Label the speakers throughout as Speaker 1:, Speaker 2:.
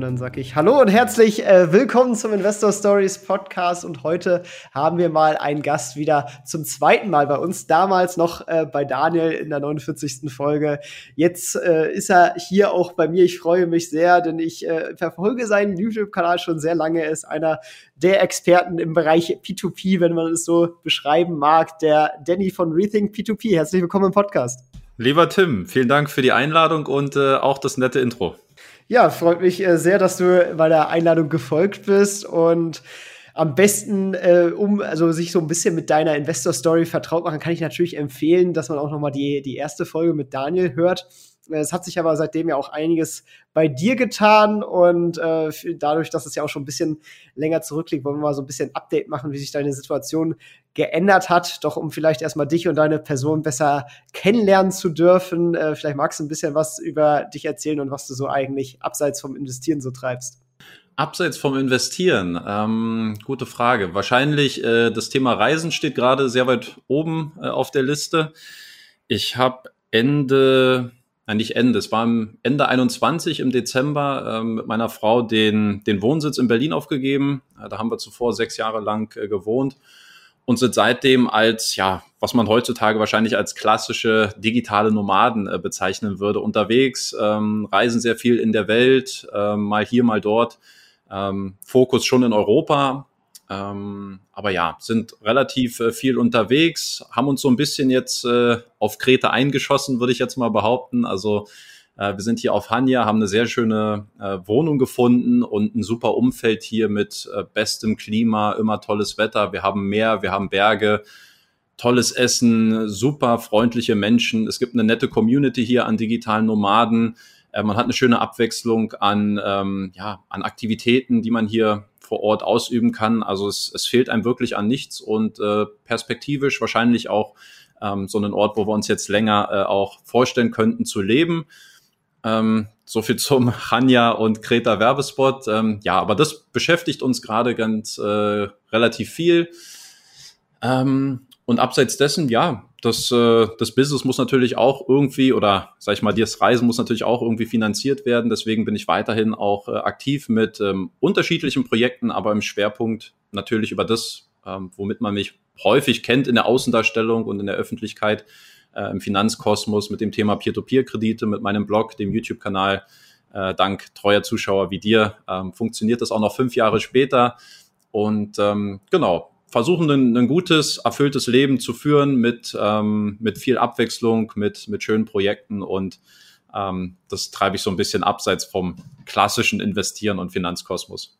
Speaker 1: Und dann sage ich Hallo und herzlich äh, willkommen zum Investor Stories Podcast. Und heute haben wir mal einen Gast wieder zum zweiten Mal bei uns. Damals noch äh, bei Daniel in der 49. Folge. Jetzt äh, ist er hier auch bei mir. Ich freue mich sehr, denn ich äh, verfolge seinen YouTube-Kanal schon sehr lange. Er ist einer der Experten im Bereich P2P, wenn man es so beschreiben mag. Der Danny von Rethink P2P. Herzlich willkommen im Podcast.
Speaker 2: Lieber Tim, vielen Dank für die Einladung und äh, auch das nette Intro.
Speaker 1: Ja, freut mich äh, sehr, dass du meiner Einladung gefolgt bist und am besten, äh, um also sich so ein bisschen mit deiner Investor Story vertraut machen, kann ich natürlich empfehlen, dass man auch noch mal die die erste Folge mit Daniel hört. Es hat sich aber seitdem ja auch einiges bei dir getan und äh, dadurch, dass es ja auch schon ein bisschen länger zurückliegt, wollen wir mal so ein bisschen Update machen, wie sich deine Situation geändert hat. Doch um vielleicht erstmal dich und deine Person besser kennenlernen zu dürfen, äh, vielleicht magst du ein bisschen was über dich erzählen und was du so eigentlich abseits vom Investieren so treibst.
Speaker 2: Abseits vom Investieren, ähm, gute Frage. Wahrscheinlich äh, das Thema Reisen steht gerade sehr weit oben äh, auf der Liste. Ich habe Ende nicht Ende, es war Ende 21 im Dezember ähm, mit meiner Frau den, den Wohnsitz in Berlin aufgegeben. Äh, da haben wir zuvor sechs Jahre lang äh, gewohnt und sind seitdem als, ja, was man heutzutage wahrscheinlich als klassische digitale Nomaden äh, bezeichnen würde, unterwegs, ähm, reisen sehr viel in der Welt, äh, mal hier, mal dort. Ähm, Fokus schon in Europa, ähm, aber ja, sind relativ äh, viel unterwegs, haben uns so ein bisschen jetzt äh, auf Kreta eingeschossen, würde ich jetzt mal behaupten. Also äh, wir sind hier auf Hanja, haben eine sehr schöne äh, Wohnung gefunden und ein super Umfeld hier mit äh, bestem Klima, immer tolles Wetter. Wir haben Meer, wir haben Berge, tolles Essen, super freundliche Menschen. Es gibt eine nette Community hier an digitalen Nomaden. Äh, man hat eine schöne Abwechslung an, ähm, ja, an Aktivitäten, die man hier vor Ort ausüben kann. Also es, es fehlt einem wirklich an nichts und äh, perspektivisch wahrscheinlich auch ähm, so einen Ort, wo wir uns jetzt länger äh, auch vorstellen könnten zu leben. Ähm, so viel zum Hanya und Kreta Werbespot. Ähm, ja, aber das beschäftigt uns gerade ganz äh, relativ viel. Ähm, und abseits dessen, ja, das, äh, das Business muss natürlich auch irgendwie, oder sag ich mal, das Reisen muss natürlich auch irgendwie finanziert werden. Deswegen bin ich weiterhin auch äh, aktiv mit ähm, unterschiedlichen Projekten, aber im Schwerpunkt natürlich über das, ähm, womit man mich häufig kennt in der Außendarstellung und in der Öffentlichkeit, äh, im Finanzkosmos mit dem Thema Peer-to-Peer-Kredite, mit meinem Blog, dem YouTube-Kanal. Äh, dank treuer Zuschauer wie dir ähm, funktioniert das auch noch fünf Jahre später. Und ähm, genau, versuchen, ein, ein gutes, erfülltes Leben zu führen mit, ähm, mit viel Abwechslung, mit, mit schönen Projekten und ähm, das treibe ich so ein bisschen abseits vom klassischen Investieren und Finanzkosmos.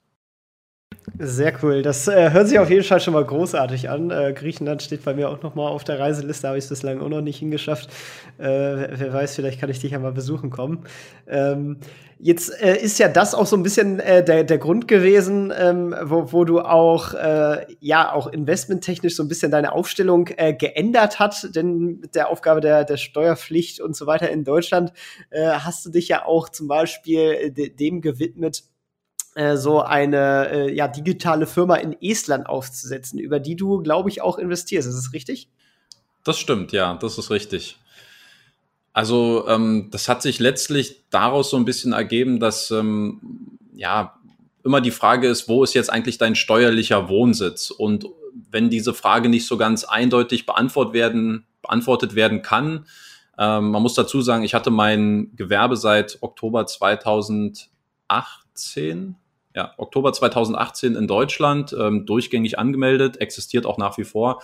Speaker 1: Sehr cool. Das äh, hört sich auf jeden Fall schon mal großartig an. Äh, Griechenland steht bei mir auch noch mal auf der Reiseliste, habe ich es bislang auch noch nicht hingeschafft. Äh, wer weiß, vielleicht kann ich dich ja mal besuchen kommen. Ähm, jetzt äh, ist ja das auch so ein bisschen äh, der, der Grund gewesen, ähm, wo, wo du auch äh, ja auch investmenttechnisch so ein bisschen deine Aufstellung geändert hat, denn mit der Aufgabe der, der Steuerpflicht und so weiter in Deutschland hast du dich ja auch zum Beispiel de dem gewidmet, äh, so eine äh, ja, digitale Firma in Estland aufzusetzen, über die du, glaube ich, auch investierst. Ist das richtig?
Speaker 2: Das stimmt, ja, das ist richtig. Also ähm, das hat sich letztlich daraus so ein bisschen ergeben, dass ähm, ja immer die Frage ist, wo ist jetzt eigentlich dein steuerlicher Wohnsitz? Und wenn diese Frage nicht so ganz eindeutig beantwortet werden, beantwortet werden kann, ähm, man muss dazu sagen, ich hatte mein Gewerbe seit Oktober 2018 ja, Oktober 2018 in Deutschland, ähm, durchgängig angemeldet, existiert auch nach wie vor.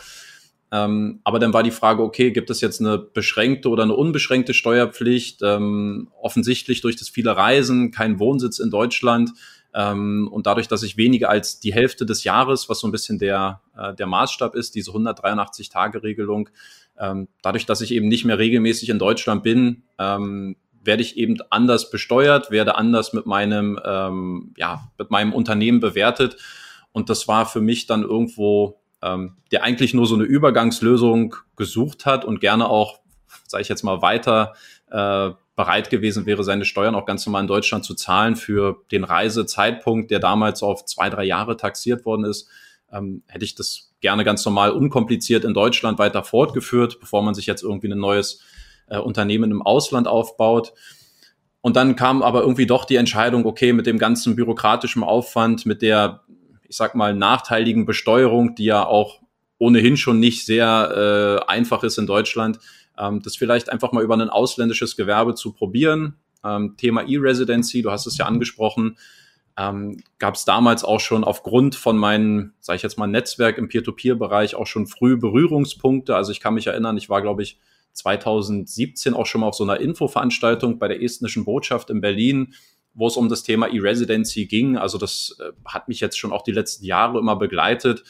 Speaker 2: Ähm, aber dann war die Frage, okay, gibt es jetzt eine beschränkte oder eine unbeschränkte Steuerpflicht? Ähm, offensichtlich durch das viele Reisen, kein Wohnsitz in Deutschland ähm, und dadurch, dass ich weniger als die Hälfte des Jahres, was so ein bisschen der, äh, der Maßstab ist, diese 183-Tage-Regelung, ähm, dadurch, dass ich eben nicht mehr regelmäßig in Deutschland bin, ähm, werde ich eben anders besteuert, werde anders mit meinem, ähm, ja, mit meinem Unternehmen bewertet. Und das war für mich dann irgendwo, ähm, der eigentlich nur so eine Übergangslösung gesucht hat und gerne auch sage ich jetzt mal, weiter äh, bereit gewesen wäre, seine Steuern auch ganz normal in Deutschland zu zahlen für den Reisezeitpunkt, der damals auf zwei, drei Jahre taxiert worden ist, ähm, hätte ich das gerne ganz normal unkompliziert in Deutschland weiter fortgeführt, bevor man sich jetzt irgendwie ein neues äh, Unternehmen im Ausland aufbaut. Und dann kam aber irgendwie doch die Entscheidung, okay, mit dem ganzen bürokratischen Aufwand, mit der, ich sag mal, nachteiligen Besteuerung, die ja auch ohnehin schon nicht sehr äh, einfach ist in Deutschland, ähm, das vielleicht einfach mal über ein ausländisches Gewerbe zu probieren. Ähm, Thema E-Residency, du hast es ja angesprochen, ähm, gab es damals auch schon aufgrund von meinem, sage ich jetzt mal, Netzwerk im Peer-to-Peer-Bereich auch schon früh Berührungspunkte. Also ich kann mich erinnern, ich war, glaube ich, 2017 auch schon mal auf so einer Infoveranstaltung bei der estnischen Botschaft in Berlin, wo es um das Thema E-Residency ging. Also das äh, hat mich jetzt schon auch die letzten Jahre immer begleitet.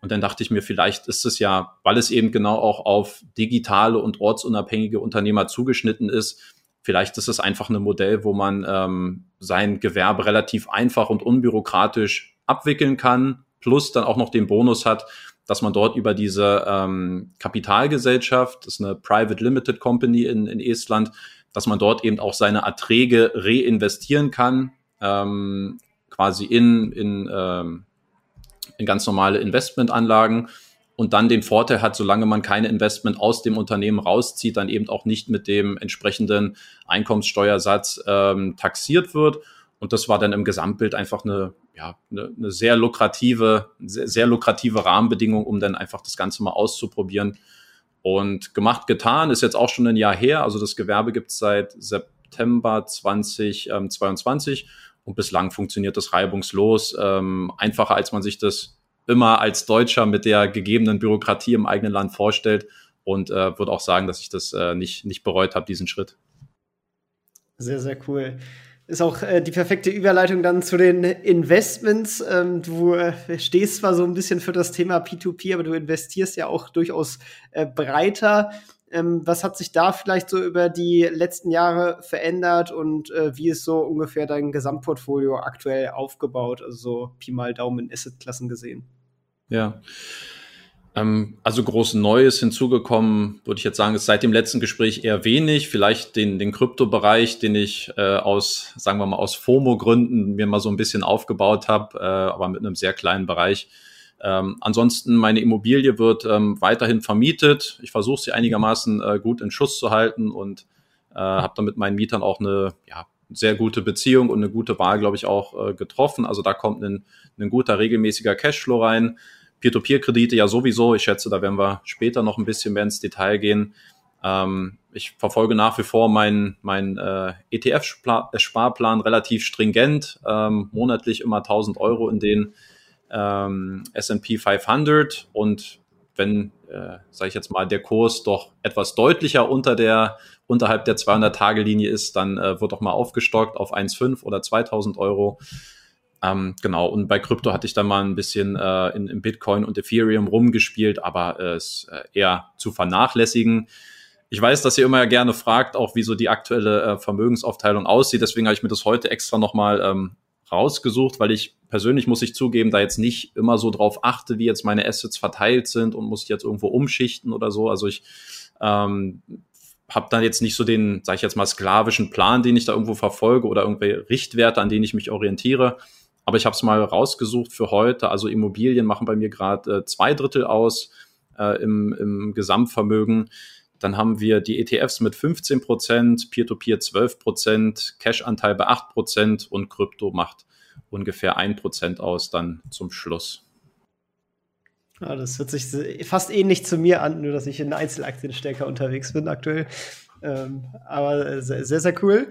Speaker 2: Und dann dachte ich mir, vielleicht ist es ja, weil es eben genau auch auf digitale und ortsunabhängige Unternehmer zugeschnitten ist, vielleicht ist es einfach ein Modell, wo man ähm, sein Gewerbe relativ einfach und unbürokratisch abwickeln kann, plus dann auch noch den Bonus hat, dass man dort über diese ähm, Kapitalgesellschaft, das ist eine Private Limited Company in, in Estland, dass man dort eben auch seine Erträge reinvestieren kann, ähm, quasi in, in ähm, in ganz normale Investmentanlagen und dann den Vorteil hat, solange man keine Investment aus dem Unternehmen rauszieht, dann eben auch nicht mit dem entsprechenden Einkommenssteuersatz ähm, taxiert wird. Und das war dann im Gesamtbild einfach eine, ja, eine, eine sehr lukrative, sehr, sehr lukrative Rahmenbedingung, um dann einfach das Ganze mal auszuprobieren. Und gemacht, getan, ist jetzt auch schon ein Jahr her. Also das Gewerbe gibt es seit September 2022 und bislang funktioniert das reibungslos, ähm, einfacher als man sich das immer als Deutscher mit der gegebenen Bürokratie im eigenen Land vorstellt. Und äh, würde auch sagen, dass ich das äh, nicht, nicht bereut habe, diesen Schritt.
Speaker 1: Sehr, sehr cool. Ist auch äh, die perfekte Überleitung dann zu den Investments. Ähm, du äh, stehst zwar so ein bisschen für das Thema P2P, aber du investierst ja auch durchaus äh, breiter. Ähm, was hat sich da vielleicht so über die letzten Jahre verändert und äh, wie ist so ungefähr dein Gesamtportfolio aktuell aufgebaut? Also so Pi mal Daumen in Assetklassen gesehen.
Speaker 2: Ja. Ähm, also groß Neues hinzugekommen, würde ich jetzt sagen, ist seit dem letzten Gespräch eher wenig. Vielleicht den, den Kryptobereich, den ich äh, aus, sagen wir mal, aus FOMO-Gründen mir mal so ein bisschen aufgebaut habe, äh, aber mit einem sehr kleinen Bereich ähm, ansonsten, meine Immobilie wird ähm, weiterhin vermietet. Ich versuche sie einigermaßen äh, gut in Schuss zu halten und äh, habe dann mit meinen Mietern auch eine ja, sehr gute Beziehung und eine gute Wahl, glaube ich, auch äh, getroffen. Also da kommt ein, ein guter regelmäßiger Cashflow rein. Peer-to-Peer-Kredite ja sowieso. Ich schätze, da werden wir später noch ein bisschen mehr ins Detail gehen. Ähm, ich verfolge nach wie vor meinen mein, äh, ETF-Sparplan relativ stringent, ähm, monatlich immer 1000 Euro in den ähm, S&P 500 und wenn, äh, sage ich jetzt mal, der Kurs doch etwas deutlicher unter der unterhalb der 200-Tage-Linie ist, dann äh, wird auch mal aufgestockt auf 1,5 oder 2.000 Euro. Ähm, genau, und bei Krypto hatte ich dann mal ein bisschen äh, in, in Bitcoin und Ethereum rumgespielt, aber es äh, eher zu vernachlässigen. Ich weiß, dass ihr immer gerne fragt, auch wie so die aktuelle äh, Vermögensaufteilung aussieht. Deswegen habe ich mir das heute extra nochmal ähm, rausgesucht, weil ich persönlich muss ich zugeben, da jetzt nicht immer so drauf achte, wie jetzt meine Assets verteilt sind und muss ich jetzt irgendwo umschichten oder so. Also ich ähm, habe dann jetzt nicht so den, sage ich jetzt mal, sklavischen Plan, den ich da irgendwo verfolge oder irgendwelche Richtwerte, an denen ich mich orientiere. Aber ich habe es mal rausgesucht für heute. Also Immobilien machen bei mir gerade äh, zwei Drittel aus äh, im, im Gesamtvermögen. Dann haben wir die ETFs mit 15 Prozent, Peer-to-Peer 12 Prozent, Cash-Anteil bei 8 Prozent und Krypto macht ungefähr 1 Prozent aus dann zum Schluss.
Speaker 1: Ja, das hört sich fast ähnlich zu mir an, nur dass ich in Einzelaktien stärker unterwegs bin aktuell. Ähm, aber sehr, sehr cool.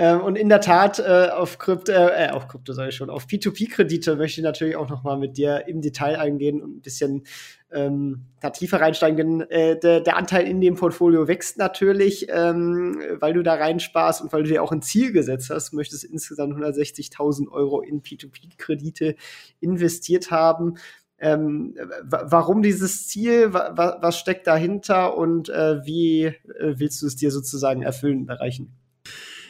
Speaker 1: Ähm, und in der Tat, äh, auf Krypto, äh, auf Krypto sage ich schon, auf P2P-Kredite möchte ich natürlich auch noch mal mit dir im Detail eingehen und ein bisschen ähm, da tiefer reinsteigen. Äh, der, der, Anteil in dem Portfolio wächst natürlich, ähm, weil du da reinsparst und weil du dir auch ein Ziel gesetzt hast. Möchtest insgesamt 160.000 Euro in P2P-Kredite investiert haben. Ähm, warum dieses Ziel? was steckt dahinter und äh, wie äh, willst du es dir sozusagen erfüllen, erreichen?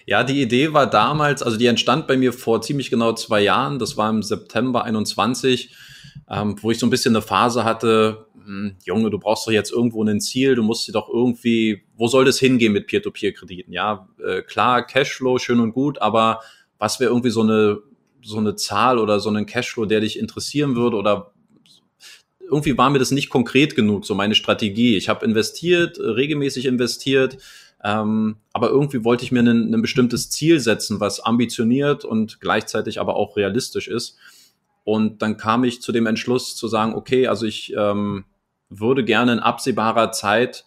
Speaker 2: Ja, die Idee war damals, also die entstand bei mir vor ziemlich genau zwei Jahren. Das war im September 21. ähm, wo ich so ein bisschen eine Phase hatte, hm, Junge, du brauchst doch jetzt irgendwo ein Ziel, du musst dir doch irgendwie, wo soll das hingehen mit Peer-to-Peer-Krediten? Ja, äh, klar, Cashflow, schön und gut, aber was wäre irgendwie so eine, so eine Zahl oder so ein Cashflow, der dich interessieren würde oder irgendwie war mir das nicht konkret genug, so meine Strategie. Ich habe investiert, regelmäßig investiert, ähm, aber irgendwie wollte ich mir ein, bestimmtes Ziel setzen, was ambitioniert und gleichzeitig aber auch realistisch ist. Und dann kam ich zu dem Entschluss zu sagen, okay, also ich ähm, würde gerne in absehbarer Zeit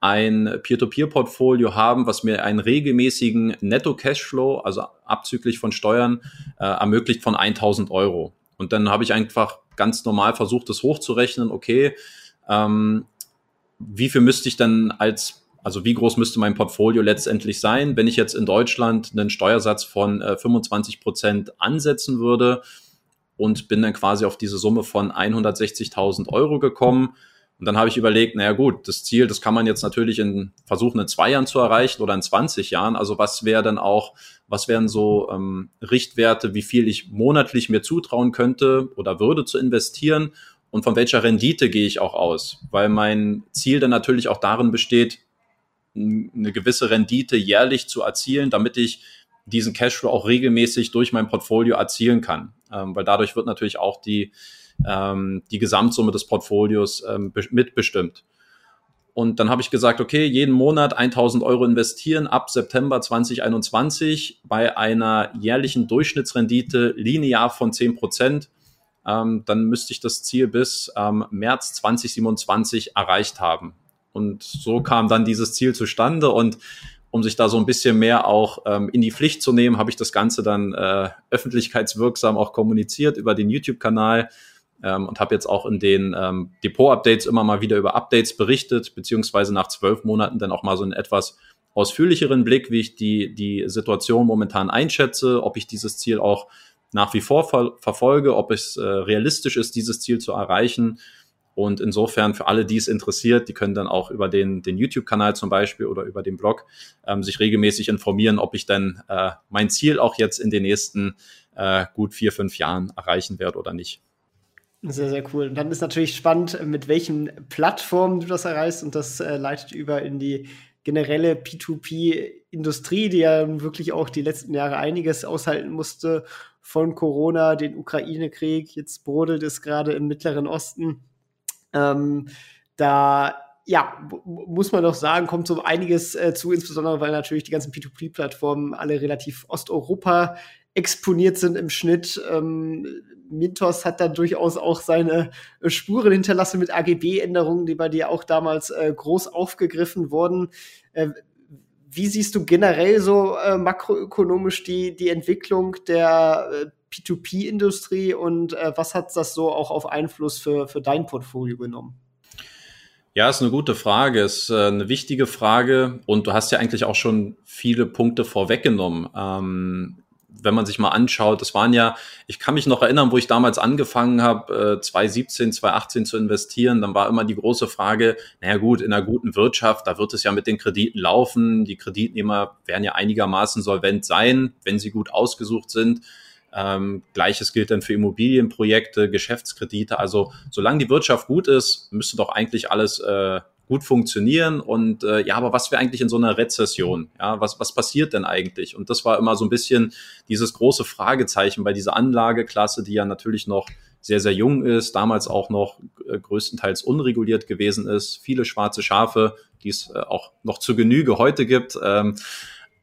Speaker 2: ein Peer-to-Peer-Portfolio haben, was mir einen regelmäßigen Netto-Cashflow, also abzüglich von Steuern, äh, ermöglicht von 1000 Euro. Und dann habe ich einfach ganz normal versucht, das hochzurechnen. Okay, ähm, wie viel müsste ich dann als, also wie groß müsste mein Portfolio letztendlich sein, wenn ich jetzt in Deutschland einen Steuersatz von äh, 25 Prozent ansetzen würde und bin dann quasi auf diese Summe von 160.000 Euro gekommen. Und dann habe ich überlegt, naja gut, das Ziel, das kann man jetzt natürlich in versuchen, in zwei Jahren zu erreichen oder in 20 Jahren. Also was wäre dann auch, was wären so ähm, Richtwerte, wie viel ich monatlich mir zutrauen könnte oder würde zu investieren und von welcher Rendite gehe ich auch aus? Weil mein Ziel dann natürlich auch darin besteht, eine gewisse Rendite jährlich zu erzielen, damit ich diesen Cashflow auch regelmäßig durch mein Portfolio erzielen kann. Ähm, weil dadurch wird natürlich auch die ähm, die Gesamtsumme des Portfolios ähm, mitbestimmt. Und dann habe ich gesagt, okay, jeden Monat 1000 Euro investieren ab September 2021 bei einer jährlichen Durchschnittsrendite linear von 10 Prozent. Ähm, dann müsste ich das Ziel bis ähm, März 2027 erreicht haben. Und so kam dann dieses Ziel zustande. Und um sich da so ein bisschen mehr auch ähm, in die Pflicht zu nehmen, habe ich das Ganze dann äh, öffentlichkeitswirksam auch kommuniziert über den YouTube-Kanal ähm, und habe jetzt auch in den ähm, Depot-Updates immer mal wieder über Updates berichtet, beziehungsweise nach zwölf Monaten dann auch mal so einen etwas ausführlicheren Blick, wie ich die, die Situation momentan einschätze, ob ich dieses Ziel auch nach wie vor ver verfolge, ob es äh, realistisch ist, dieses Ziel zu erreichen. Und insofern für alle, die es interessiert, die können dann auch über den, den YouTube-Kanal zum Beispiel oder über den Blog ähm, sich regelmäßig informieren, ob ich dann äh, mein Ziel auch jetzt in den nächsten äh, gut vier, fünf Jahren erreichen werde oder nicht.
Speaker 1: Sehr, sehr cool. Und dann ist natürlich spannend, mit welchen Plattformen du das erreichst und das äh, leitet über in die generelle P2P-Industrie, die ja wirklich auch die letzten Jahre einiges aushalten musste von Corona, den Ukraine-Krieg, jetzt brodelt es gerade im Mittleren Osten. Ähm, da ja, muss man doch sagen, kommt so einiges äh, zu, insbesondere weil natürlich die ganzen P2P-Plattformen alle relativ Osteuropa exponiert sind im Schnitt. Ähm, Mintos hat da durchaus auch seine äh, Spuren hinterlassen mit AGB-Änderungen, die bei dir auch damals äh, groß aufgegriffen wurden. Äh, wie siehst du generell so äh, makroökonomisch die, die Entwicklung der äh, P2P-Industrie und äh, was hat das so auch auf Einfluss für, für dein Portfolio genommen?
Speaker 2: Ja, ist eine gute Frage, ist äh, eine wichtige Frage und du hast ja eigentlich auch schon viele Punkte vorweggenommen. Ähm, wenn man sich mal anschaut, das waren ja, ich kann mich noch erinnern, wo ich damals angefangen habe, äh, 2017, 2018 zu investieren, dann war immer die große Frage, naja gut, in einer guten Wirtschaft, da wird es ja mit den Krediten laufen, die Kreditnehmer werden ja einigermaßen solvent sein, wenn sie gut ausgesucht sind. Ähm, Gleiches gilt dann für Immobilienprojekte, Geschäftskredite. Also solange die Wirtschaft gut ist, müsste doch eigentlich alles äh, gut funktionieren. Und äh, ja, aber was wäre eigentlich in so einer Rezession? Ja, was, was passiert denn eigentlich? Und das war immer so ein bisschen dieses große Fragezeichen bei dieser Anlageklasse, die ja natürlich noch sehr, sehr jung ist, damals auch noch äh, größtenteils unreguliert gewesen ist, viele schwarze Schafe, die es äh, auch noch zu Genüge heute gibt. Ähm,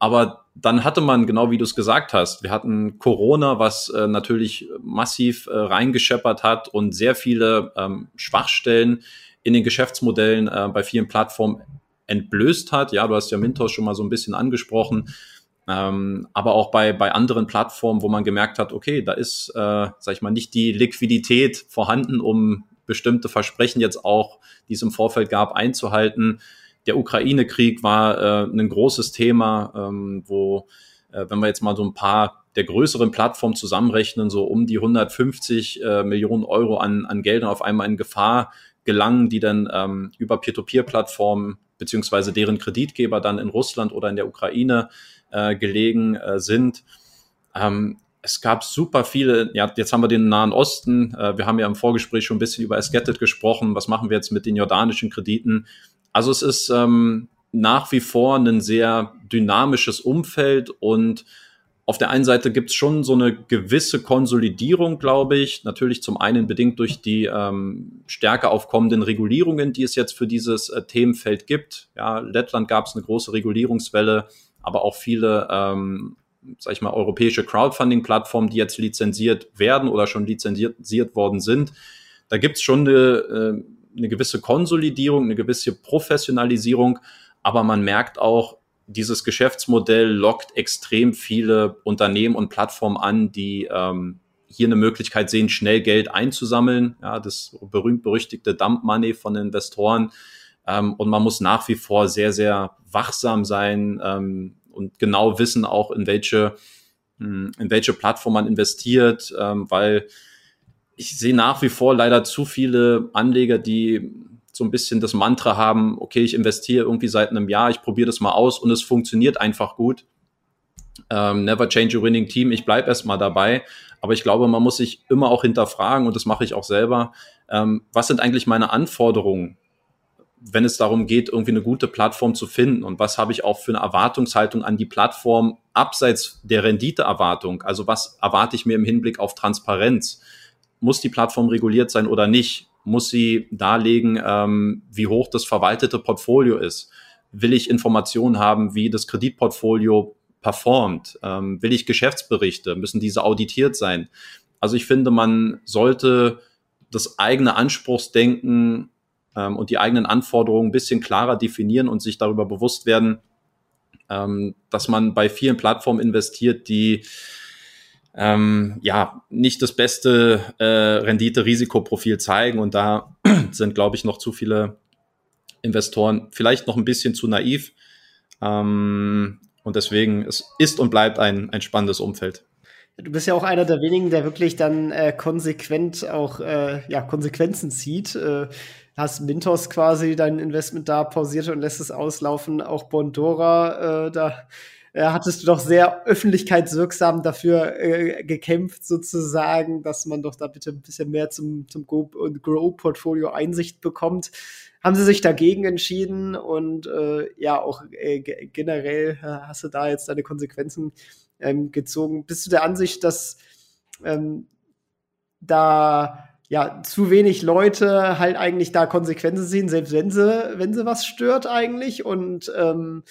Speaker 2: aber dann hatte man, genau wie du es gesagt hast, wir hatten Corona, was äh, natürlich massiv äh, reingescheppert hat und sehr viele ähm, Schwachstellen in den Geschäftsmodellen äh, bei vielen Plattformen entblößt hat. Ja, du hast ja Mintos schon mal so ein bisschen angesprochen. Ähm, aber auch bei, bei anderen Plattformen, wo man gemerkt hat, okay, da ist, äh, sag ich mal, nicht die Liquidität vorhanden, um bestimmte Versprechen jetzt auch, die es im Vorfeld gab, einzuhalten. Der Ukraine-Krieg war äh, ein großes Thema, ähm, wo, äh, wenn wir jetzt mal so ein paar der größeren Plattformen zusammenrechnen, so um die 150 äh, Millionen Euro an, an Geldern auf einmal in Gefahr gelangen, die dann ähm, über Peer-to-Peer-Plattformen beziehungsweise deren Kreditgeber dann in Russland oder in der Ukraine äh, gelegen äh, sind. Ähm, es gab super viele, ja, jetzt haben wir den Nahen Osten, äh, wir haben ja im Vorgespräch schon ein bisschen über Esketet gesprochen, was machen wir jetzt mit den jordanischen Krediten? Also es ist ähm, nach wie vor ein sehr dynamisches Umfeld und auf der einen Seite gibt es schon so eine gewisse Konsolidierung, glaube ich. Natürlich zum einen bedingt durch die ähm, stärker aufkommenden Regulierungen, die es jetzt für dieses äh, Themenfeld gibt. Ja, Lettland gab es eine große Regulierungswelle, aber auch viele ähm, sag ich mal, europäische Crowdfunding-Plattformen, die jetzt lizenziert werden oder schon lizenziert worden sind. Da gibt es schon eine, äh, eine gewisse Konsolidierung, eine gewisse Professionalisierung, aber man merkt auch, dieses Geschäftsmodell lockt extrem viele Unternehmen und Plattformen an, die ähm, hier eine Möglichkeit sehen, schnell Geld einzusammeln. Ja, das berühmt-berüchtigte Dump Money von Investoren. Ähm, und man muss nach wie vor sehr, sehr wachsam sein, ähm, und genau wissen auch, in welche, hm, in welche Plattform man investiert, ähm, weil ich sehe nach wie vor leider zu viele Anleger, die so ein bisschen das Mantra haben, okay, ich investiere irgendwie seit einem Jahr, ich probiere das mal aus und es funktioniert einfach gut. Ähm, never change a winning team, ich bleibe erstmal dabei. Aber ich glaube, man muss sich immer auch hinterfragen, und das mache ich auch selber, ähm, was sind eigentlich meine Anforderungen wenn es darum geht, irgendwie eine gute Plattform zu finden und was habe ich auch für eine Erwartungshaltung an die Plattform abseits der Renditeerwartung. Also was erwarte ich mir im Hinblick auf Transparenz? Muss die Plattform reguliert sein oder nicht? Muss sie darlegen, ähm, wie hoch das verwaltete Portfolio ist? Will ich Informationen haben, wie das Kreditportfolio performt? Ähm, will ich Geschäftsberichte? Müssen diese auditiert sein? Also ich finde, man sollte das eigene Anspruchsdenken ähm, und die eigenen Anforderungen ein bisschen klarer definieren und sich darüber bewusst werden, ähm, dass man bei vielen Plattformen investiert, die ähm, ja nicht das beste äh, Rendite-Risikoprofil zeigen. Und da sind, glaube ich, noch zu viele Investoren vielleicht noch ein bisschen zu naiv. Ähm, und deswegen es ist und bleibt ein, ein spannendes Umfeld.
Speaker 1: Du bist ja auch einer der wenigen, der wirklich dann äh, konsequent auch äh, ja, Konsequenzen zieht. Äh, hast Mintos quasi dein Investment da pausiert und lässt es auslaufen. Auch Bondora, äh, da äh, hattest du doch sehr öffentlichkeitswirksam dafür äh, gekämpft, sozusagen, dass man doch da bitte ein bisschen mehr zum, zum Grow-Portfolio Einsicht bekommt. Haben sie sich dagegen entschieden und äh, ja, auch äh, generell äh, hast du da jetzt deine Konsequenzen ähm, gezogen. Bist du der Ansicht, dass ähm, da ja, zu wenig Leute halt eigentlich da Konsequenzen sehen, selbst wenn sie, wenn sie was stört eigentlich. Und ähm,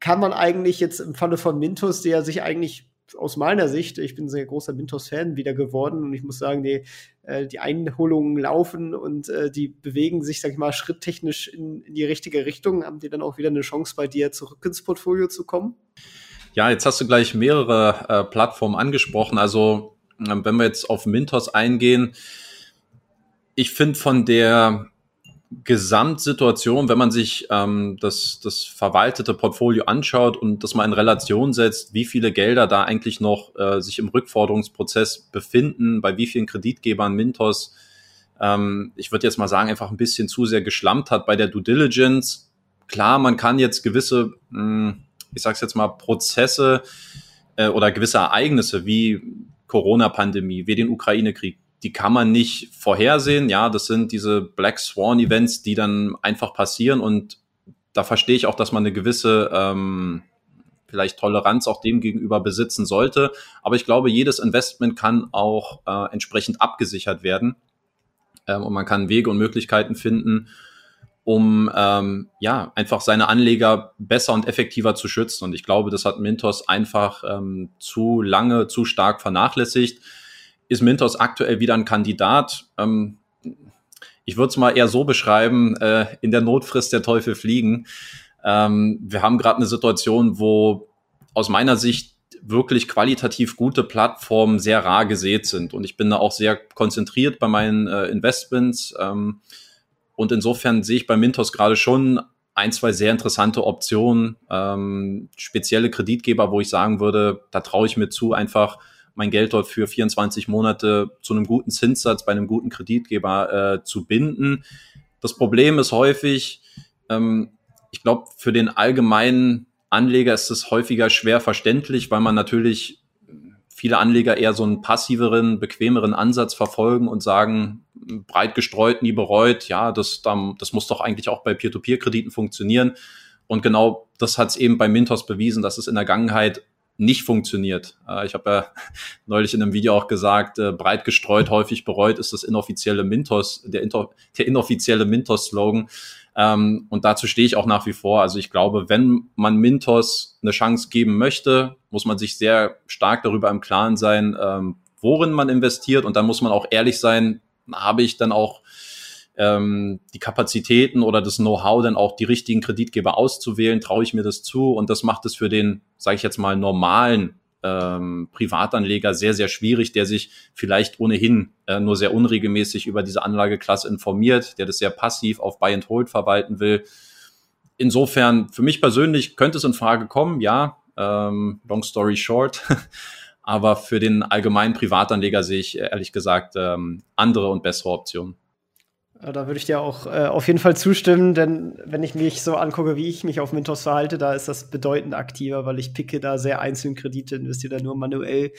Speaker 1: kann man eigentlich jetzt im Falle von Mintos, der sich eigentlich aus meiner Sicht, ich bin sehr großer Mintos-Fan wieder geworden und ich muss sagen, die, äh, die Einholungen laufen und äh, die bewegen sich, sag ich mal, schritttechnisch in, in die richtige Richtung. Haben die dann auch wieder eine Chance, bei dir zurück ins Portfolio zu kommen?
Speaker 2: Ja, jetzt hast du gleich mehrere äh, Plattformen angesprochen. Also ähm, wenn wir jetzt auf Mintos eingehen, ich finde von der Gesamtsituation, wenn man sich ähm, das, das verwaltete Portfolio anschaut und das mal in Relation setzt, wie viele Gelder da eigentlich noch äh, sich im Rückforderungsprozess befinden, bei wie vielen Kreditgebern Mintos, ähm, ich würde jetzt mal sagen, einfach ein bisschen zu sehr geschlampt hat bei der Due Diligence. Klar, man kann jetzt gewisse, mh, hm, ich sag's jetzt mal, Prozesse äh, oder gewisse Ereignisse wie Corona-Pandemie, wie den Ukraine-Krieg, die kann man nicht vorhersehen. Ja, das sind diese Black Swan Events, die dann einfach passieren und da verstehe ich auch, dass man eine gewisse ähm, vielleicht Toleranz auch dem gegenüber besitzen sollte. Aber ich glaube, jedes Investment kann auch äh, entsprechend abgesichert werden ähm, und man kann Wege und Möglichkeiten finden, um ähm, ja einfach seine Anleger besser und effektiver zu schützen. Und ich glaube, das hat Mintos einfach ähm, zu lange, zu stark vernachlässigt. Ist Mintos aktuell wieder ein Kandidat? Ähm, ich würde es mal eher so beschreiben: äh, In der Notfrist der Teufel fliegen. Ähm, wir haben gerade eine Situation, wo aus meiner Sicht wirklich qualitativ gute Plattformen sehr rar gesät sind. Und ich bin da auch sehr konzentriert bei meinen äh, Investments. Ähm, und insofern sehe ich bei Mintos gerade schon ein, zwei sehr interessante Optionen, ähm, spezielle Kreditgeber, wo ich sagen würde, da traue ich mir zu, einfach mein Geld dort für 24 Monate zu einem guten Zinssatz bei einem guten Kreditgeber äh, zu binden. Das Problem ist häufig, ähm, ich glaube, für den allgemeinen Anleger ist es häufiger schwer verständlich, weil man natürlich viele Anleger eher so einen passiveren, bequemeren Ansatz verfolgen und sagen, breit gestreut, nie bereut, ja, das, das muss doch eigentlich auch bei Peer-to-Peer-Krediten funktionieren. Und genau das hat es eben bei Mintos bewiesen, dass es in der Vergangenheit nicht funktioniert. Äh, ich habe ja neulich in einem Video auch gesagt, äh, breit gestreut, häufig bereut ist das inoffizielle Mintos, der, der inoffizielle Mintos-Slogan. Ähm, und dazu stehe ich auch nach wie vor. Also ich glaube, wenn man Mintos eine Chance geben möchte, muss man sich sehr stark darüber im Klaren sein, ähm, worin man investiert. Und dann muss man auch ehrlich sein, habe ich dann auch ähm, die Kapazitäten oder das Know-how, dann auch die richtigen Kreditgeber auszuwählen, traue ich mir das zu. Und das macht es für den, sage ich jetzt mal, normalen ähm, Privatanleger sehr, sehr schwierig, der sich vielleicht ohnehin äh, nur sehr unregelmäßig über diese Anlageklasse informiert, der das sehr passiv auf Buy and Hold verwalten will. Insofern, für mich persönlich könnte es in Frage kommen, ja, ähm, long story short. Aber für den allgemeinen Privatanleger sehe ich ehrlich gesagt ähm, andere und bessere Optionen.
Speaker 1: Da würde ich dir auch äh, auf jeden Fall zustimmen, denn wenn ich mich so angucke, wie ich mich auf Mintos verhalte, da ist das bedeutend aktiver, weil ich picke da sehr einzeln Kredite, investiere da nur manuell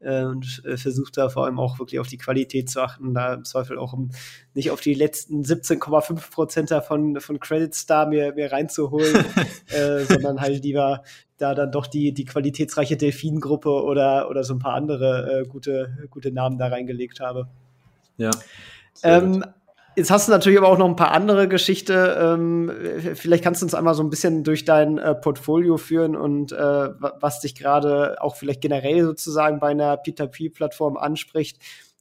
Speaker 1: äh, und äh, versuche da vor allem auch wirklich auf die Qualität zu achten, da im Zweifel auch um nicht auf die letzten 17,5 Prozent davon von Credit Star mir, mir reinzuholen, äh, sondern halt lieber da dann doch die, die qualitätsreiche Delfin-Gruppe oder, oder so ein paar andere äh, gute, gute Namen da reingelegt habe.
Speaker 2: Ja.
Speaker 1: Ähm, Jetzt hast du natürlich aber auch noch ein paar andere Geschichte. Ähm, vielleicht kannst du uns einmal so ein bisschen durch dein äh, Portfolio führen und äh, was dich gerade auch vielleicht generell sozusagen bei einer P2P-Plattform anspricht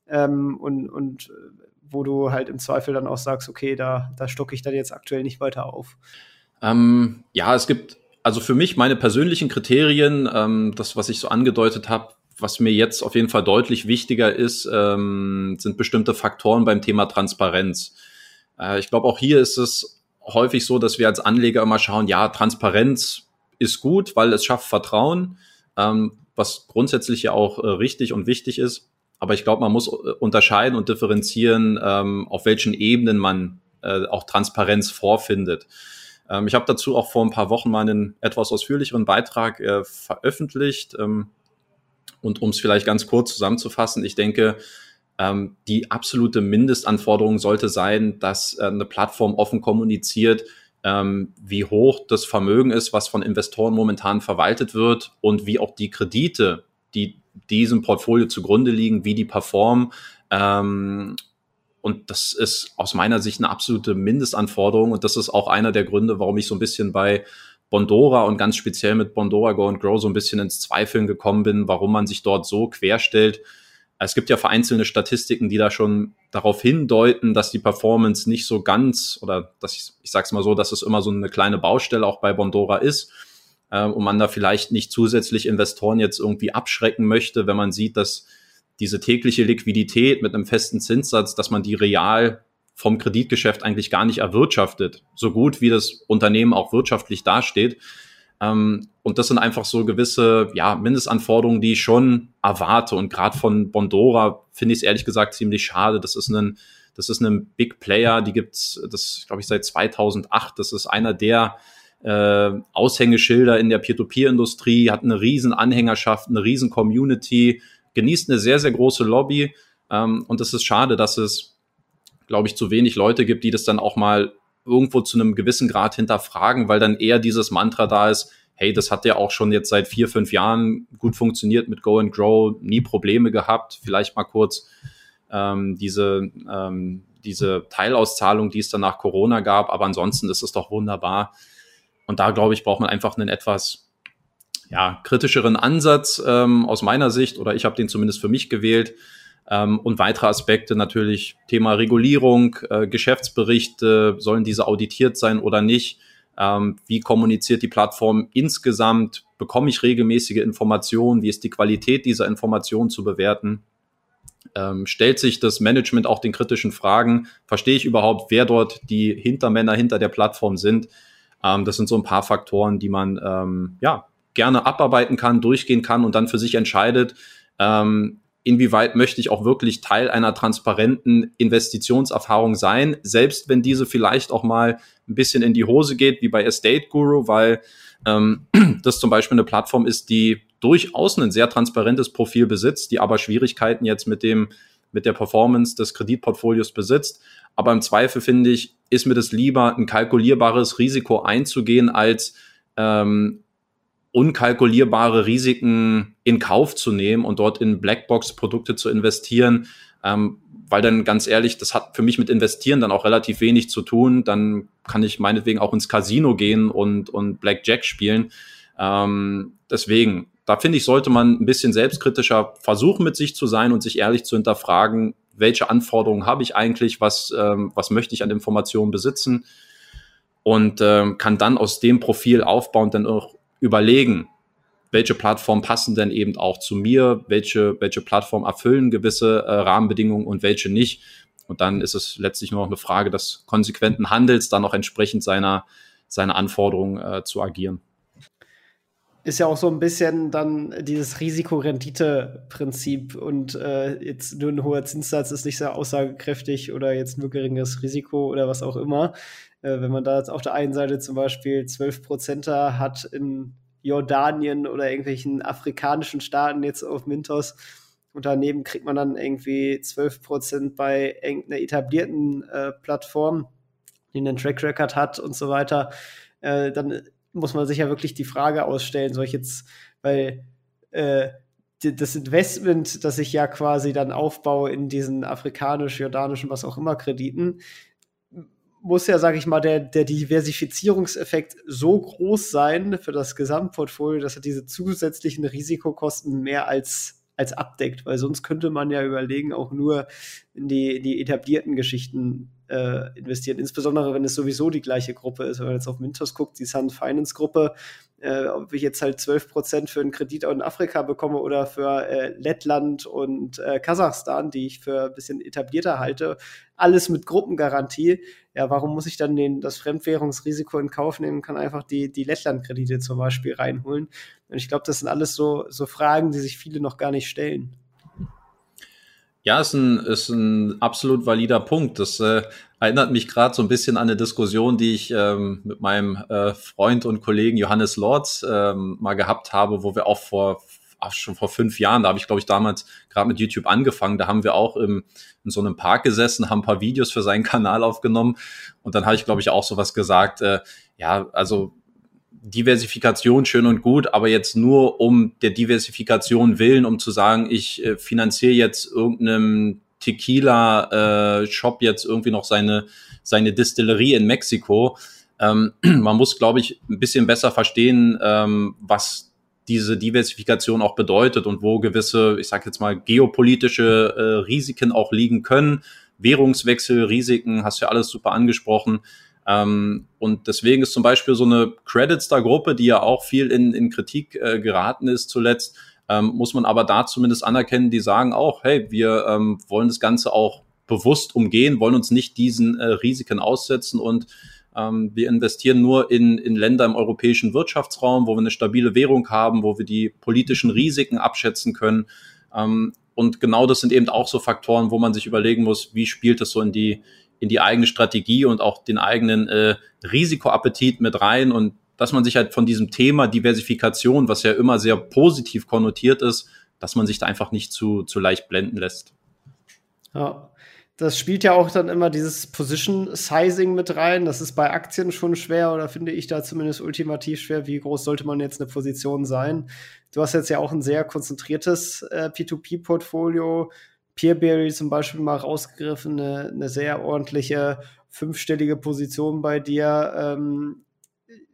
Speaker 1: ähm, und, und äh, wo du halt im Zweifel dann auch sagst, okay, da, da stocke ich dann jetzt aktuell nicht weiter auf.
Speaker 2: Ähm, ja, es gibt also für mich meine persönlichen Kriterien, ähm, das, was ich so angedeutet habe, was mir jetzt auf jeden Fall deutlich wichtiger ist, ähm, sind bestimmte Faktoren beim Thema Transparenz. Äh, ich glaube, auch hier ist es häufig so, dass wir als Anleger immer schauen, ja, Transparenz ist gut, weil es schafft Vertrauen, ähm, was grundsätzlich ja auch äh, richtig und wichtig ist. Aber ich glaube, man muss äh, unterscheiden und differenzieren, ähm, auf welchen Ebenen man äh, auch Transparenz vorfindet. Ähm, ich habe dazu auch vor ein paar Wochen mal einen etwas ausführlicheren Beitrag äh, veröffentlicht. Ähm, und um es vielleicht ganz kurz zusammenzufassen, ich denke, ähm, die absolute Mindestanforderung sollte sein, dass äh, eine Plattform offen kommuniziert, ähm, wie hoch das Vermögen ist, was von Investoren momentan verwaltet wird und wie auch die Kredite, die diesem Portfolio zugrunde liegen, wie die performen. Ähm, und das ist aus meiner Sicht eine absolute Mindestanforderung. Und das ist auch einer der Gründe, warum ich so ein bisschen bei Bondora und ganz speziell mit Bondora Go and Grow so ein bisschen ins Zweifeln gekommen bin, warum man sich dort so querstellt. Es gibt ja vereinzelte Statistiken, die da schon darauf hindeuten, dass die Performance nicht so ganz oder dass ich, ich sage es mal so, dass es immer so eine kleine Baustelle auch bei Bondora ist äh, und man da vielleicht nicht zusätzlich Investoren jetzt irgendwie abschrecken möchte, wenn man sieht, dass diese tägliche Liquidität mit einem festen Zinssatz, dass man die real vom Kreditgeschäft eigentlich gar nicht erwirtschaftet, so gut wie das Unternehmen auch wirtschaftlich dasteht. Ähm, und das sind einfach so gewisse ja, Mindestanforderungen, die ich schon erwarte. Und gerade von Bondora finde ich es ehrlich gesagt ziemlich schade. Das ist ein, das ist ein Big Player, die gibt's, das glaube ich seit 2008. Das ist einer der äh, Aushängeschilder in der Peer-to-Peer-Industrie, hat eine riesen Anhängerschaft, eine riesen Community, genießt eine sehr, sehr große Lobby. Ähm, und es ist schade, dass es glaube ich, zu wenig Leute gibt, die das dann auch mal irgendwo zu einem gewissen Grad hinterfragen, weil dann eher dieses Mantra da ist, hey, das hat ja auch schon jetzt seit vier, fünf Jahren gut funktioniert mit Go and Grow, nie Probleme gehabt, vielleicht mal kurz ähm, diese, ähm, diese Teilauszahlung, die es dann nach Corona gab, aber ansonsten ist es doch wunderbar. Und da, glaube ich, braucht man einfach einen etwas ja, kritischeren Ansatz ähm, aus meiner Sicht, oder ich habe den zumindest für mich gewählt, ähm, und weitere Aspekte natürlich Thema Regulierung, äh, Geschäftsberichte, sollen diese auditiert sein oder nicht? Ähm, wie kommuniziert die Plattform insgesamt? Bekomme ich regelmäßige Informationen? Wie ist die Qualität dieser Informationen zu bewerten? Ähm, stellt sich das Management auch den kritischen Fragen? Verstehe ich überhaupt, wer dort die Hintermänner hinter der Plattform sind? Ähm, das sind so ein paar Faktoren, die man ähm, ja gerne abarbeiten kann, durchgehen kann und dann für sich entscheidet, ähm, inwieweit möchte ich auch wirklich Teil einer transparenten Investitionserfahrung sein, selbst wenn diese vielleicht auch mal ein bisschen in die Hose geht, wie bei Estate Guru, weil ähm, das zum Beispiel eine Plattform ist, die durchaus ein sehr transparentes Profil besitzt, die aber Schwierigkeiten jetzt mit dem, mit der Performance des Kreditportfolios besitzt. Aber im Zweifel finde ich, ist mir das lieber, ein kalkulierbares Risiko einzugehen, als ähm, unkalkulierbare Risiken in Kauf zu nehmen und dort in Blackbox-Produkte zu investieren, ähm, weil dann ganz ehrlich, das hat für mich mit Investieren dann auch relativ wenig zu tun. Dann kann ich meinetwegen auch ins Casino gehen und, und Blackjack spielen. Ähm, deswegen, da finde ich, sollte man ein bisschen selbstkritischer versuchen, mit sich zu sein und sich ehrlich zu hinterfragen, welche Anforderungen habe ich eigentlich, was, ähm, was möchte ich an Informationen besitzen und ähm, kann dann aus dem Profil aufbauend dann auch überlegen, welche Plattformen passen denn eben auch zu mir, welche, welche Plattformen erfüllen gewisse äh, Rahmenbedingungen und welche nicht. Und dann ist es letztlich nur noch eine Frage des konsequenten Handels, dann auch entsprechend seiner, seiner Anforderungen äh, zu agieren.
Speaker 1: Ist ja auch so ein bisschen dann dieses Risikorendite-Prinzip und äh, jetzt nur ein hoher Zinssatz ist nicht sehr aussagekräftig oder jetzt nur geringes Risiko oder was auch immer. Äh, wenn man da jetzt auf der einen Seite zum Beispiel 12 Prozenter hat in Jordanien oder irgendwelchen afrikanischen Staaten jetzt auf Mintos. Und daneben kriegt man dann irgendwie 12% bei irgendeiner etablierten äh, Plattform, die einen Track Record hat und so weiter. Äh, dann muss man sich ja wirklich die Frage ausstellen, soll ich jetzt, weil äh, das Investment, das ich ja quasi dann aufbaue in diesen afrikanisch-jordanischen, was auch immer Krediten, muss ja, sage ich mal, der, der Diversifizierungseffekt so groß sein für das Gesamtportfolio, dass er diese zusätzlichen Risikokosten mehr als, als abdeckt, weil sonst könnte man ja überlegen, auch nur in die, die etablierten Geschichten äh, investieren, insbesondere wenn es sowieso die gleiche Gruppe ist. Wenn man jetzt auf Mintos guckt, die Sun Finance Gruppe, äh, ob ich jetzt halt 12% für einen Kredit in Afrika bekomme oder für äh, Lettland und äh, Kasachstan, die ich für ein bisschen etablierter halte, alles mit Gruppengarantie. Ja, warum muss ich dann den, das Fremdwährungsrisiko in Kauf nehmen kann einfach die, die Lettland-Kredite zum Beispiel reinholen? Und ich glaube, das sind alles so, so Fragen, die sich viele noch gar nicht stellen.
Speaker 2: Ja, ist ein, ist ein absolut valider Punkt. Das äh, erinnert mich gerade so ein bisschen an eine Diskussion, die ich ähm, mit meinem äh, Freund und Kollegen Johannes Lorz ähm, mal gehabt habe, wo wir auch vor ach, schon vor fünf Jahren, da habe ich glaube ich damals gerade mit YouTube angefangen, da haben wir auch im, in so einem Park gesessen, haben ein paar Videos für seinen Kanal aufgenommen und dann habe ich glaube ich auch sowas gesagt, äh, ja, also Diversifikation schön und gut, aber jetzt nur um der Diversifikation willen, um zu sagen, ich äh, finanziere jetzt irgendeinem Tequila-Shop äh, jetzt irgendwie noch seine, seine Distillerie in Mexiko. Ähm, man muss, glaube ich, ein bisschen besser verstehen, ähm, was diese Diversifikation auch bedeutet und wo gewisse, ich sage jetzt mal, geopolitische äh, Risiken auch liegen können. Währungswechselrisiken, hast du ja alles super angesprochen. Ähm, und deswegen ist zum Beispiel so eine Credit-Star-Gruppe, die ja auch viel in, in Kritik äh, geraten ist zuletzt, ähm, muss man aber da zumindest anerkennen, die sagen auch, hey, wir ähm, wollen das Ganze auch bewusst umgehen, wollen uns nicht diesen äh, Risiken aussetzen und ähm, wir investieren nur in, in Länder im europäischen Wirtschaftsraum, wo wir eine stabile Währung haben, wo wir die politischen Risiken abschätzen können. Ähm, und genau das sind eben auch so Faktoren, wo man sich überlegen muss, wie spielt das so in die, in die eigene Strategie und auch den eigenen äh, Risikoappetit mit rein und dass man sich halt von diesem Thema Diversifikation, was ja immer sehr positiv konnotiert ist, dass man sich da einfach nicht zu, zu leicht blenden lässt.
Speaker 1: Ja, das spielt ja auch dann immer dieses Position Sizing mit rein. Das ist bei Aktien schon schwer oder finde ich da zumindest ultimativ schwer. Wie groß sollte man jetzt eine Position sein? Du hast jetzt ja auch ein sehr konzentriertes äh, P2P-Portfolio. Peerberry zum Beispiel mal rausgegriffen, eine, eine sehr ordentliche fünfstellige Position bei dir. Ähm,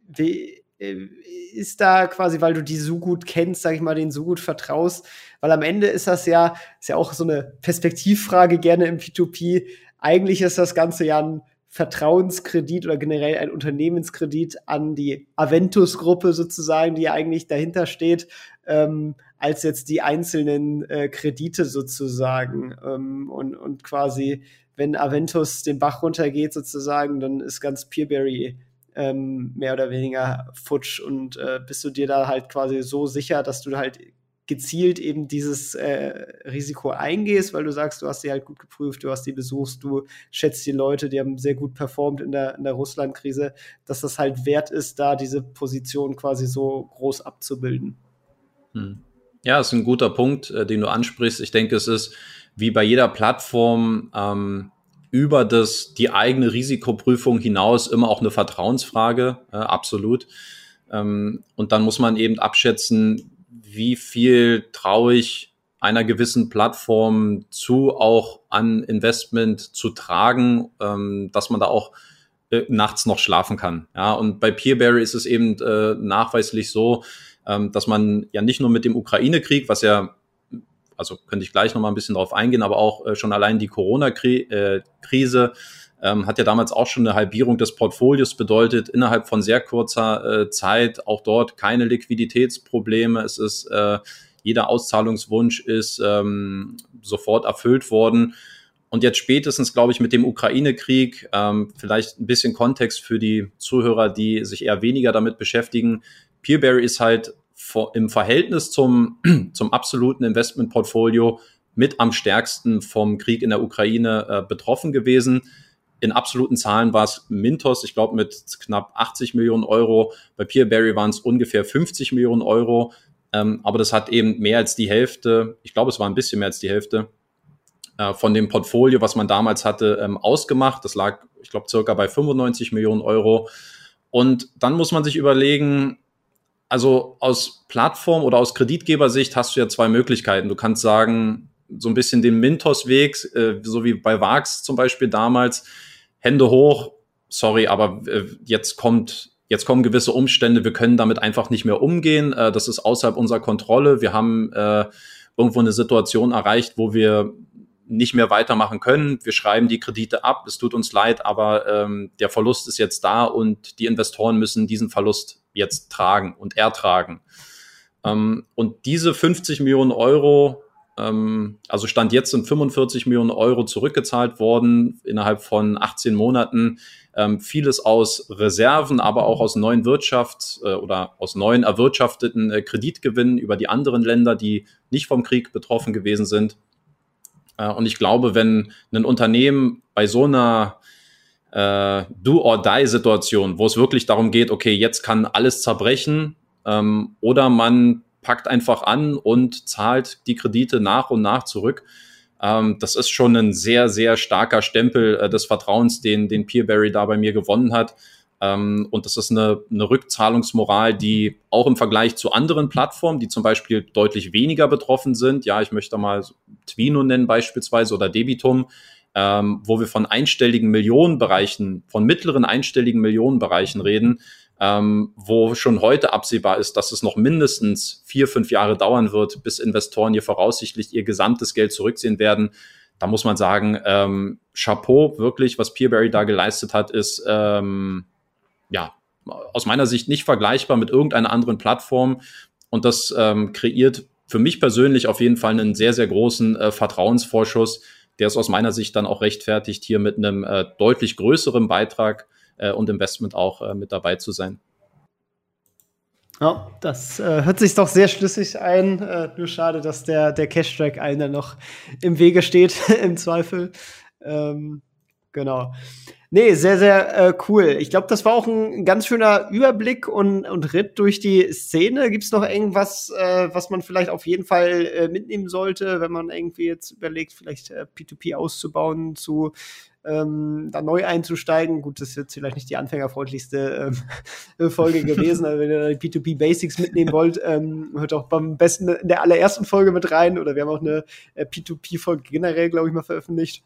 Speaker 1: wie, äh, ist da quasi, weil du die so gut kennst, sag ich mal, denen so gut vertraust, weil am Ende ist das ja, ist ja auch so eine Perspektivfrage gerne im P2P. Eigentlich ist das Ganze ja ein Vertrauenskredit oder generell ein Unternehmenskredit an die Aventus-Gruppe sozusagen, die ja eigentlich dahinter steht. Ähm, als jetzt die einzelnen äh, Kredite sozusagen. Ähm, und, und quasi, wenn Aventus den Bach runtergeht sozusagen, dann ist ganz Peerberry ähm, mehr oder weniger futsch und äh, bist du dir da halt quasi so sicher, dass du halt gezielt eben dieses äh, Risiko eingehst, weil du sagst, du hast die halt gut geprüft, du hast die besuchst, du schätzt die Leute, die haben sehr gut performt in der, in der Russland-Krise, dass das halt wert ist, da diese Position quasi so groß abzubilden.
Speaker 2: Hm. Ja, ist ein guter Punkt, äh, den du ansprichst. Ich denke, es ist wie bei jeder Plattform ähm, über das, die eigene Risikoprüfung hinaus immer auch eine Vertrauensfrage, äh, absolut. Ähm, und dann muss man eben abschätzen, wie viel traue ich einer gewissen Plattform zu, auch an Investment zu tragen, ähm, dass man da auch äh, nachts noch schlafen kann. Ja, und bei Peerberry ist es eben äh, nachweislich so, ähm, dass man ja nicht nur mit dem Ukraine-Krieg, was ja also könnte ich gleich noch mal ein bisschen darauf eingehen, aber auch äh, schon allein die Corona-Krise ähm, hat ja damals auch schon eine Halbierung des Portfolios bedeutet, innerhalb von sehr kurzer äh, Zeit, auch dort keine Liquiditätsprobleme. Es ist äh, jeder Auszahlungswunsch ist ähm, sofort erfüllt worden. Und jetzt spätestens, glaube ich, mit dem Ukraine-Krieg, ähm, vielleicht ein bisschen Kontext für die Zuhörer, die sich eher weniger damit beschäftigen. Peerberry ist halt im Verhältnis zum, zum absoluten Investmentportfolio mit am stärksten vom Krieg in der Ukraine äh, betroffen gewesen. In absoluten Zahlen war es Mintos, ich glaube, mit knapp 80 Millionen Euro. Bei Peerberry waren es ungefähr 50 Millionen Euro. Ähm, aber das hat eben mehr als die Hälfte, ich glaube, es war ein bisschen mehr als die Hälfte äh, von dem Portfolio, was man damals hatte, ähm, ausgemacht. Das lag, ich glaube, circa bei 95 Millionen Euro. Und dann muss man sich überlegen, also aus Plattform oder aus Kreditgebersicht hast du ja zwei Möglichkeiten. Du kannst sagen, so ein bisschen den Mintos-Weg, äh, so wie bei Vax zum Beispiel damals, Hände hoch, sorry, aber äh, jetzt kommt, jetzt kommen gewisse Umstände, wir können damit einfach nicht mehr umgehen. Äh, das ist außerhalb unserer Kontrolle. Wir haben äh, irgendwo eine Situation erreicht, wo wir nicht mehr weitermachen können. Wir schreiben die Kredite ab. Es tut uns leid, aber ähm, der Verlust ist jetzt da und die Investoren müssen diesen Verlust jetzt tragen und ertragen. Ähm, und diese 50 Millionen Euro, ähm, also Stand jetzt sind 45 Millionen Euro zurückgezahlt worden innerhalb von 18 Monaten. Ähm, vieles aus Reserven, aber auch aus neuen Wirtschafts- äh, oder aus neuen erwirtschafteten äh, Kreditgewinnen über die anderen Länder, die nicht vom Krieg betroffen gewesen sind. Äh, und ich glaube, wenn ein Unternehmen bei so einer äh, Do-or-Die-Situation, wo es wirklich darum geht, okay, jetzt kann alles zerbrechen ähm, oder man packt einfach an und zahlt die Kredite nach und nach zurück. Ähm, das ist schon ein sehr, sehr starker Stempel äh, des Vertrauens, den, den Peerberry da bei mir gewonnen hat. Ähm, und das ist eine, eine Rückzahlungsmoral, die auch im Vergleich zu anderen Plattformen, die zum Beispiel deutlich weniger betroffen sind, ja, ich möchte mal Twino nennen beispielsweise oder Debitum, ähm, wo wir von einstelligen Millionenbereichen, von mittleren einstelligen Millionenbereichen reden, ähm, wo schon heute absehbar ist, dass es noch mindestens vier, fünf Jahre dauern wird, bis Investoren hier voraussichtlich ihr gesamtes Geld zurücksehen werden. Da muss man sagen, ähm, Chapeau, wirklich, was Peerberry da geleistet hat, ist ähm, ja aus meiner Sicht nicht vergleichbar mit irgendeiner anderen Plattform. Und das ähm, kreiert für mich persönlich auf jeden Fall einen sehr, sehr großen äh, Vertrauensvorschuss, der ist aus meiner Sicht dann auch rechtfertigt, hier mit einem äh, deutlich größeren Beitrag äh, und Investment auch äh, mit dabei zu sein.
Speaker 1: Ja, das äh, hört sich doch sehr schlüssig ein. Äh, nur schade, dass der, der Cash-Track einer noch im Wege steht, im Zweifel. Ähm, genau. Nee, sehr, sehr äh, cool. Ich glaube, das war auch ein ganz schöner Überblick und, und Ritt durch die Szene. Gibt es noch irgendwas, äh, was man vielleicht auf jeden Fall äh, mitnehmen sollte, wenn man irgendwie jetzt überlegt, vielleicht äh, P2P auszubauen, zu ähm, da neu einzusteigen? Gut, das ist jetzt vielleicht nicht die anfängerfreundlichste ähm, Folge gewesen, aber wenn ihr die P2P Basics mitnehmen wollt, ähm, hört auch beim besten in der allerersten Folge mit rein oder wir haben auch eine äh, P2P-Folge generell, glaube ich, mal veröffentlicht.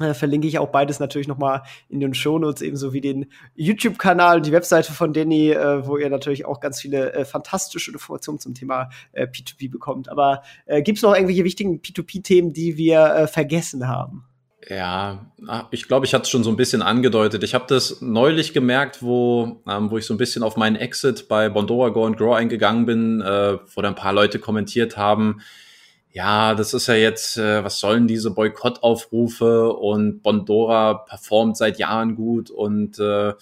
Speaker 1: Äh, verlinke ich auch beides natürlich nochmal in den Shownotes, ebenso wie den YouTube-Kanal und die Webseite von Danny, äh, wo ihr natürlich auch ganz viele äh, fantastische Informationen zum Thema äh, P2P bekommt. Aber äh, gibt es noch irgendwelche wichtigen P2P-Themen, die wir äh, vergessen haben?
Speaker 2: Ja, ah, ich glaube, ich hatte es schon so ein bisschen angedeutet. Ich habe das neulich gemerkt, wo, ähm, wo ich so ein bisschen auf meinen Exit bei Bondora Go and Grow eingegangen bin, äh, wo da ein paar Leute kommentiert haben, ja, das ist ja jetzt, äh, was sollen diese Boykottaufrufe? Und Bondora performt seit Jahren gut. Und äh,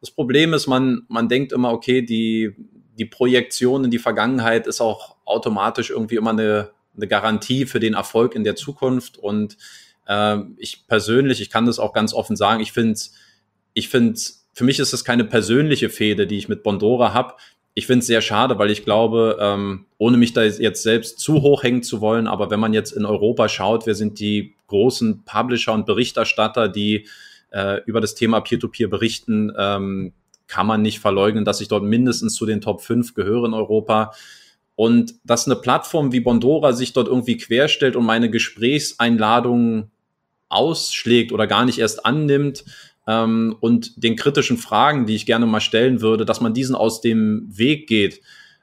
Speaker 2: das Problem ist, man, man denkt immer, okay, die, die Projektion in die Vergangenheit ist auch automatisch irgendwie immer eine, eine Garantie für den Erfolg in der Zukunft. Und äh, ich persönlich, ich kann das auch ganz offen sagen, ich finde, ich finde, für mich ist das keine persönliche Fehde, die ich mit Bondora habe ich finde es sehr schade, weil ich glaube, ähm, ohne mich da jetzt selbst zu hoch hängen zu wollen, aber wenn man jetzt in Europa schaut, wer sind die großen Publisher und Berichterstatter, die äh, über das Thema Peer-to-Peer -Peer berichten, ähm, kann man nicht verleugnen, dass ich dort mindestens zu den Top 5 gehöre in Europa. Und dass eine Plattform wie Bondora sich dort irgendwie querstellt und meine Gesprächseinladungen ausschlägt oder gar nicht erst annimmt ähm, und den kritischen Fragen, die ich gerne mal stellen würde, dass man diesen aus dem Weg geht.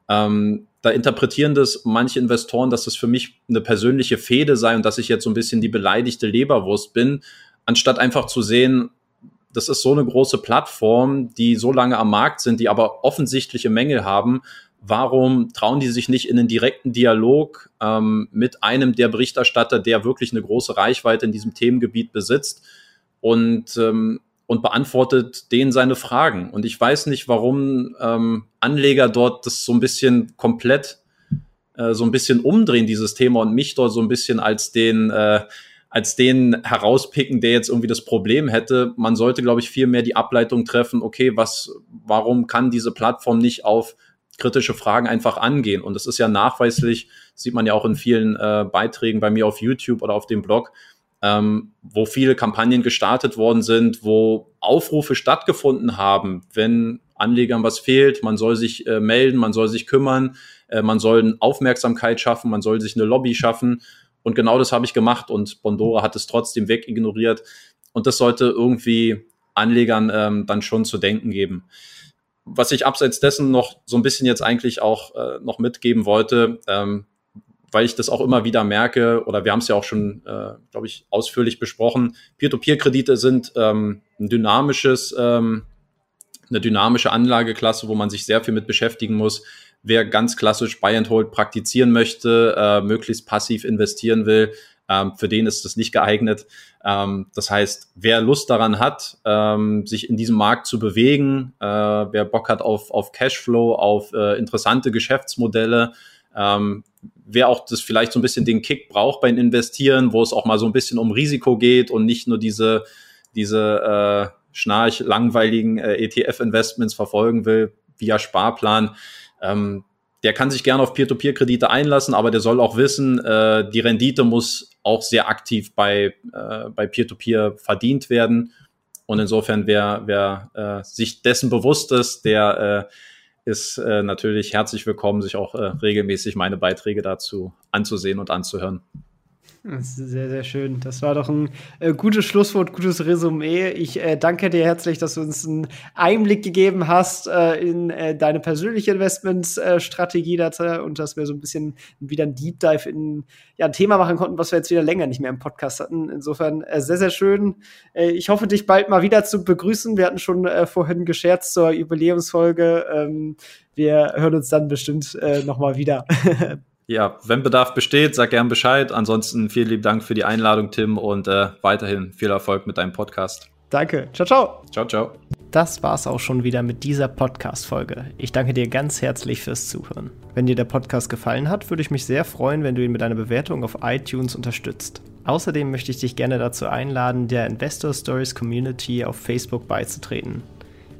Speaker 2: Ähm, da interpretieren das manche Investoren, dass das für mich eine persönliche Fehde sei und dass ich jetzt so ein bisschen die beleidigte Leberwurst bin, anstatt einfach zu sehen, das ist so eine große Plattform, die so lange am Markt sind, die aber offensichtliche Mängel haben. Warum trauen die sich nicht in einen direkten Dialog ähm, mit einem der Berichterstatter, der wirklich eine große Reichweite in diesem Themengebiet besitzt und, ähm, und beantwortet denen seine Fragen? Und ich weiß nicht, warum ähm, Anleger dort das so ein bisschen komplett äh, so ein bisschen umdrehen, dieses Thema, und mich dort so ein bisschen als den äh, als den herauspicken, der jetzt irgendwie das Problem hätte. Man sollte, glaube ich, viel mehr die Ableitung treffen, okay, was, warum kann diese Plattform nicht auf kritische Fragen einfach angehen? Und das ist ja nachweislich, sieht man ja auch in vielen äh, Beiträgen bei mir auf YouTube oder auf dem Blog, ähm, wo viele Kampagnen gestartet worden sind, wo Aufrufe stattgefunden haben, wenn Anlegern was fehlt, man soll sich äh, melden, man soll sich kümmern, äh, man soll Aufmerksamkeit schaffen, man soll sich eine Lobby schaffen. Und genau das habe ich gemacht und Bondora hat es trotzdem wegignoriert. Und das sollte irgendwie Anlegern ähm, dann schon zu denken geben. Was ich abseits dessen noch so ein bisschen jetzt eigentlich auch äh, noch mitgeben wollte, ähm, weil ich das auch immer wieder merke, oder wir haben es ja auch schon, äh, glaube ich, ausführlich besprochen, Peer-to-Peer-Kredite sind ähm, ein dynamisches, ähm, eine dynamische Anlageklasse, wo man sich sehr viel mit beschäftigen muss wer ganz klassisch Buy and Hold praktizieren möchte, äh, möglichst passiv investieren will, ähm, für den ist das nicht geeignet. Ähm, das heißt, wer Lust daran hat, ähm, sich in diesem Markt zu bewegen, äh, wer Bock hat auf, auf Cashflow, auf äh, interessante Geschäftsmodelle, ähm, wer auch das vielleicht so ein bisschen den Kick braucht beim Investieren, wo es auch mal so ein bisschen um Risiko geht und nicht nur diese, diese äh, schnarch langweiligen äh, ETF-Investments verfolgen will via Sparplan, ähm, der kann sich gerne auf Peer-to-Peer-Kredite einlassen, aber der soll auch wissen, äh, die Rendite muss auch sehr aktiv bei, äh, bei Peer-to-Peer verdient werden. Und insofern, wer, wer äh, sich dessen bewusst ist, der äh, ist äh, natürlich herzlich willkommen, sich auch äh, regelmäßig meine Beiträge dazu anzusehen und anzuhören.
Speaker 1: Sehr, sehr schön. Das war doch ein äh, gutes Schlusswort, gutes Resümee. Ich äh, danke dir herzlich, dass du uns einen Einblick gegeben hast äh, in äh, deine persönliche Investmentstrategie dazu und dass wir so ein bisschen wieder ein Deep Dive in ja, ein Thema machen konnten, was wir jetzt wieder länger nicht mehr im Podcast hatten. Insofern äh, sehr, sehr schön. Äh, ich hoffe, dich bald mal wieder zu begrüßen. Wir hatten schon vorhin gescherzt zur Jubiläumsfolge. Ähm, wir hören uns dann bestimmt äh, noch mal wieder.
Speaker 2: Ja, wenn Bedarf besteht, sag gern Bescheid. Ansonsten vielen lieben Dank für die Einladung, Tim, und äh, weiterhin viel Erfolg mit deinem Podcast.
Speaker 1: Danke. Ciao, ciao.
Speaker 2: Ciao, ciao.
Speaker 1: Das war's auch schon wieder mit dieser Podcast-Folge. Ich danke dir ganz herzlich fürs Zuhören. Wenn dir der Podcast gefallen hat, würde ich mich sehr freuen, wenn du ihn mit einer Bewertung auf iTunes unterstützt. Außerdem möchte ich dich gerne dazu einladen, der Investor Stories Community auf Facebook beizutreten.